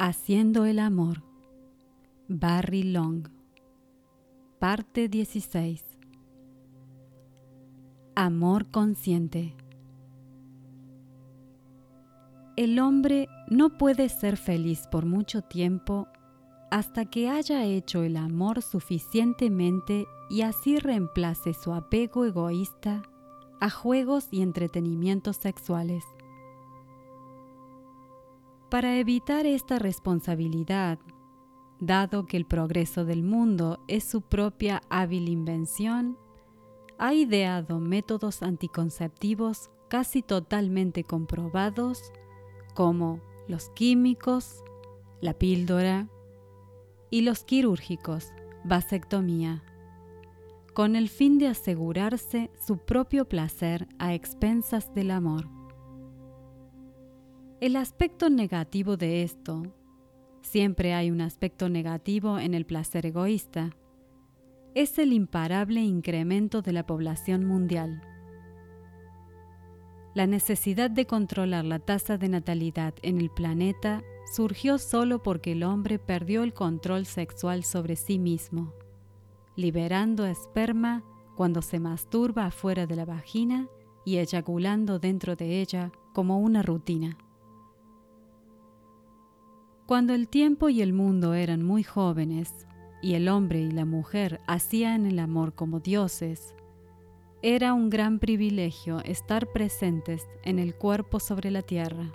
Haciendo el amor. Barry Long. Parte 16. Amor consciente. El hombre no puede ser feliz por mucho tiempo hasta que haya hecho el amor suficientemente y así reemplace su apego egoísta a juegos y entretenimientos sexuales. Para evitar esta responsabilidad, dado que el progreso del mundo es su propia hábil invención, ha ideado métodos anticonceptivos casi totalmente comprobados como los químicos, la píldora y los quirúrgicos, vasectomía, con el fin de asegurarse su propio placer a expensas del amor. El aspecto negativo de esto, siempre hay un aspecto negativo en el placer egoísta, es el imparable incremento de la población mundial. La necesidad de controlar la tasa de natalidad en el planeta surgió solo porque el hombre perdió el control sexual sobre sí mismo, liberando esperma cuando se masturba afuera de la vagina y eyaculando dentro de ella como una rutina. Cuando el tiempo y el mundo eran muy jóvenes, y el hombre y la mujer hacían el amor como dioses, era un gran privilegio estar presentes en el cuerpo sobre la tierra.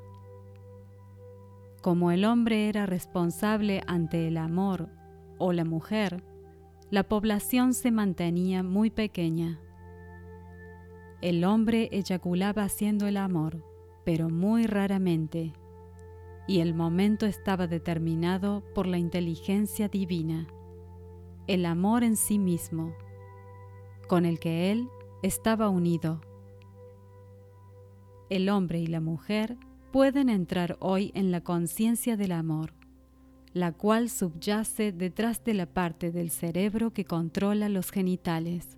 Como el hombre era responsable ante el amor o la mujer, la población se mantenía muy pequeña. El hombre eyaculaba haciendo el amor, pero muy raramente y el momento estaba determinado por la inteligencia divina, el amor en sí mismo, con el que él estaba unido. El hombre y la mujer pueden entrar hoy en la conciencia del amor, la cual subyace detrás de la parte del cerebro que controla los genitales.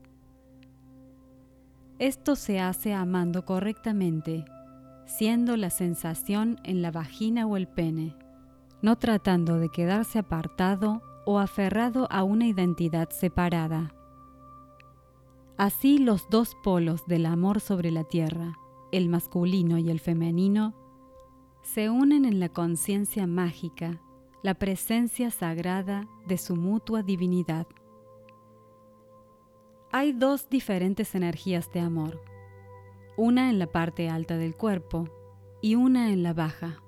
Esto se hace amando correctamente siendo la sensación en la vagina o el pene, no tratando de quedarse apartado o aferrado a una identidad separada. Así los dos polos del amor sobre la tierra, el masculino y el femenino, se unen en la conciencia mágica, la presencia sagrada de su mutua divinidad. Hay dos diferentes energías de amor una en la parte alta del cuerpo y una en la baja.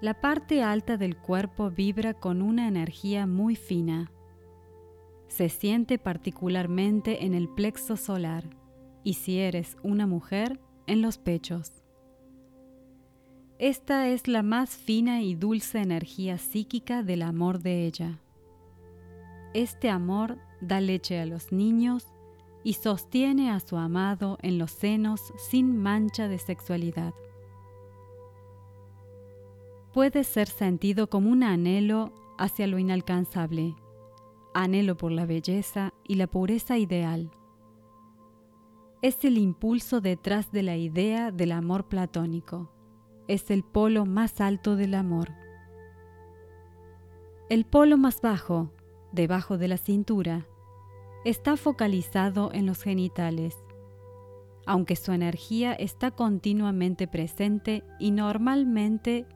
La parte alta del cuerpo vibra con una energía muy fina. Se siente particularmente en el plexo solar y si eres una mujer, en los pechos. Esta es la más fina y dulce energía psíquica del amor de ella. Este amor da leche a los niños y sostiene a su amado en los senos sin mancha de sexualidad. Puede ser sentido como un anhelo hacia lo inalcanzable, anhelo por la belleza y la pureza ideal. Es el impulso detrás de la idea del amor platónico. Es el polo más alto del amor. El polo más bajo, debajo de la cintura, está focalizado en los genitales, aunque su energía está continuamente presente y normalmente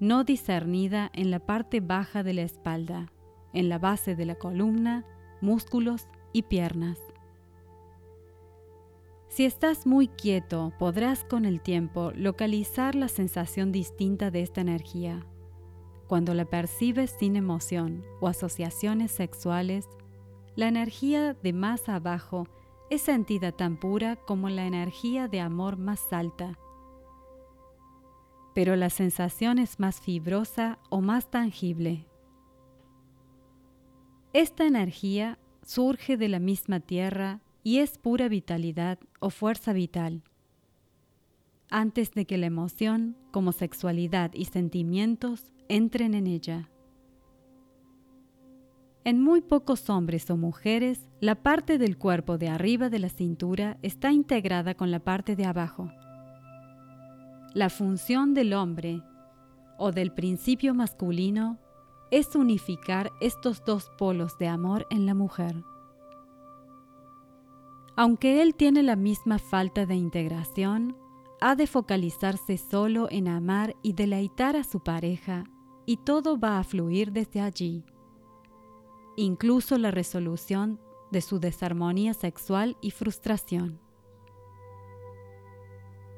no discernida en la parte baja de la espalda, en la base de la columna, músculos y piernas. Si estás muy quieto, podrás con el tiempo localizar la sensación distinta de esta energía. Cuando la percibes sin emoción o asociaciones sexuales, la energía de más abajo es sentida tan pura como la energía de amor más alta. Pero la sensación es más fibrosa o más tangible. Esta energía surge de la misma tierra y es pura vitalidad o fuerza vital. Antes de que la emoción, como sexualidad y sentimientos, entren en ella. En muy pocos hombres o mujeres, la parte del cuerpo de arriba de la cintura está integrada con la parte de abajo. La función del hombre o del principio masculino es unificar estos dos polos de amor en la mujer. Aunque él tiene la misma falta de integración, ha de focalizarse solo en amar y deleitar a su pareja y todo va a fluir desde allí, incluso la resolución de su desarmonía sexual y frustración.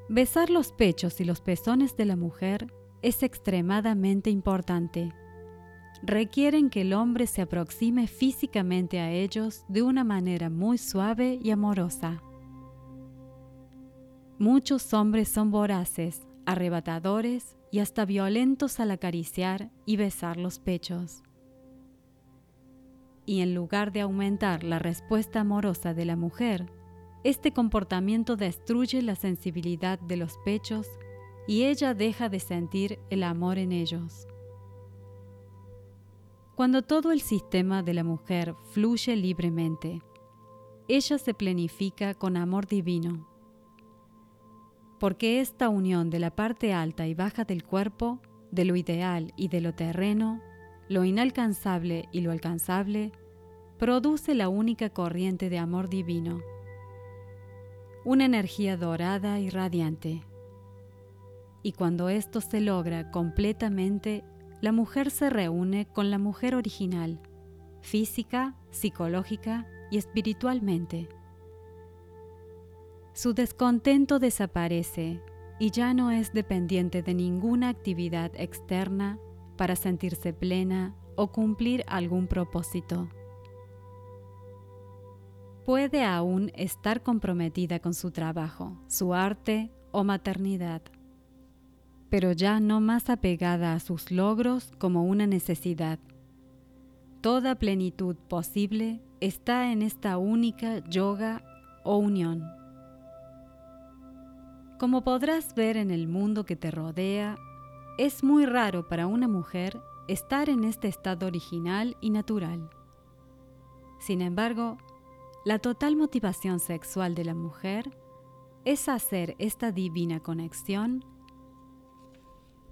Besar los pechos y los pezones de la mujer es extremadamente importante. Requieren que el hombre se aproxime físicamente a ellos de una manera muy suave y amorosa. Muchos hombres son voraces, arrebatadores y hasta violentos al acariciar y besar los pechos. Y en lugar de aumentar la respuesta amorosa de la mujer, este comportamiento destruye la sensibilidad de los pechos y ella deja de sentir el amor en ellos. Cuando todo el sistema de la mujer fluye libremente, ella se planifica con amor divino porque esta unión de la parte alta y baja del cuerpo, de lo ideal y de lo terreno, lo inalcanzable y lo alcanzable, produce la única corriente de amor divino, una energía dorada y radiante. Y cuando esto se logra completamente, la mujer se reúne con la mujer original, física, psicológica y espiritualmente su descontento desaparece y ya no es dependiente de ninguna actividad externa para sentirse plena o cumplir algún propósito. Puede aún estar comprometida con su trabajo, su arte o maternidad, pero ya no más apegada a sus logros como una necesidad. Toda plenitud posible está en esta única yoga o unión. Como podrás ver en el mundo que te rodea, es muy raro para una mujer estar en este estado original y natural. Sin embargo, la total motivación sexual de la mujer es hacer esta divina conexión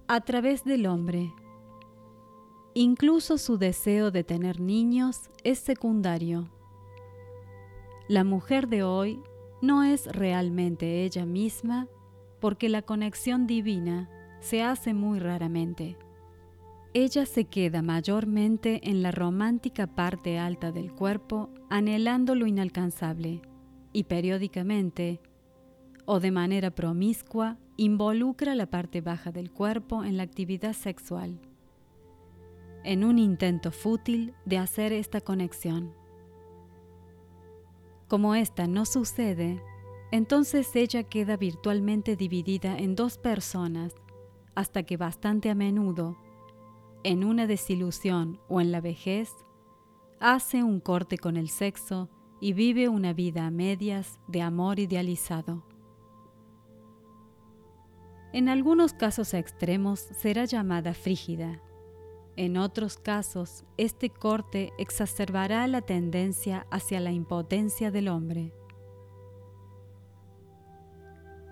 a través del hombre. Incluso su deseo de tener niños es secundario. La mujer de hoy no es realmente ella misma porque la conexión divina se hace muy raramente. Ella se queda mayormente en la romántica parte alta del cuerpo anhelando lo inalcanzable y periódicamente, o de manera promiscua, involucra la parte baja del cuerpo en la actividad sexual, en un intento fútil de hacer esta conexión. Como esta no sucede, entonces ella queda virtualmente dividida en dos personas hasta que bastante a menudo, en una desilusión o en la vejez, hace un corte con el sexo y vive una vida a medias de amor idealizado. En algunos casos extremos será llamada frígida. En otros casos, este corte exacerbará la tendencia hacia la impotencia del hombre.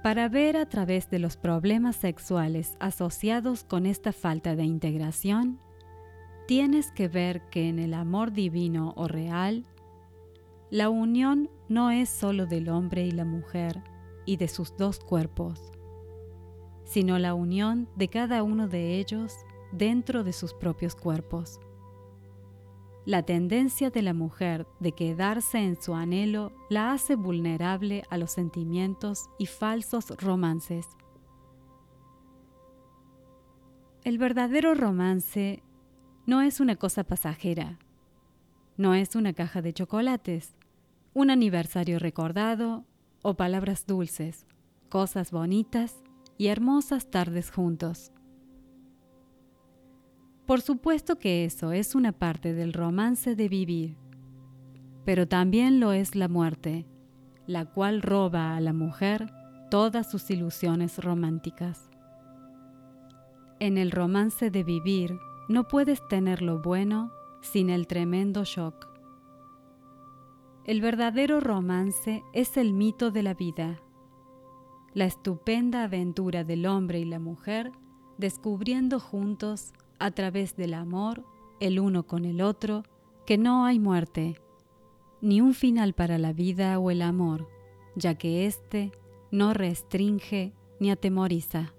Para ver a través de los problemas sexuales asociados con esta falta de integración, tienes que ver que en el amor divino o real, la unión no es solo del hombre y la mujer y de sus dos cuerpos, sino la unión de cada uno de ellos dentro de sus propios cuerpos. La tendencia de la mujer de quedarse en su anhelo la hace vulnerable a los sentimientos y falsos romances. El verdadero romance no es una cosa pasajera, no es una caja de chocolates, un aniversario recordado o palabras dulces, cosas bonitas y hermosas tardes juntos. Por supuesto que eso es una parte del romance de vivir, pero también lo es la muerte, la cual roba a la mujer todas sus ilusiones románticas. En el romance de vivir no puedes tener lo bueno sin el tremendo shock. El verdadero romance es el mito de la vida, la estupenda aventura del hombre y la mujer descubriendo juntos, a través del amor, el uno con el otro, que no hay muerte, ni un final para la vida o el amor, ya que éste no restringe ni atemoriza.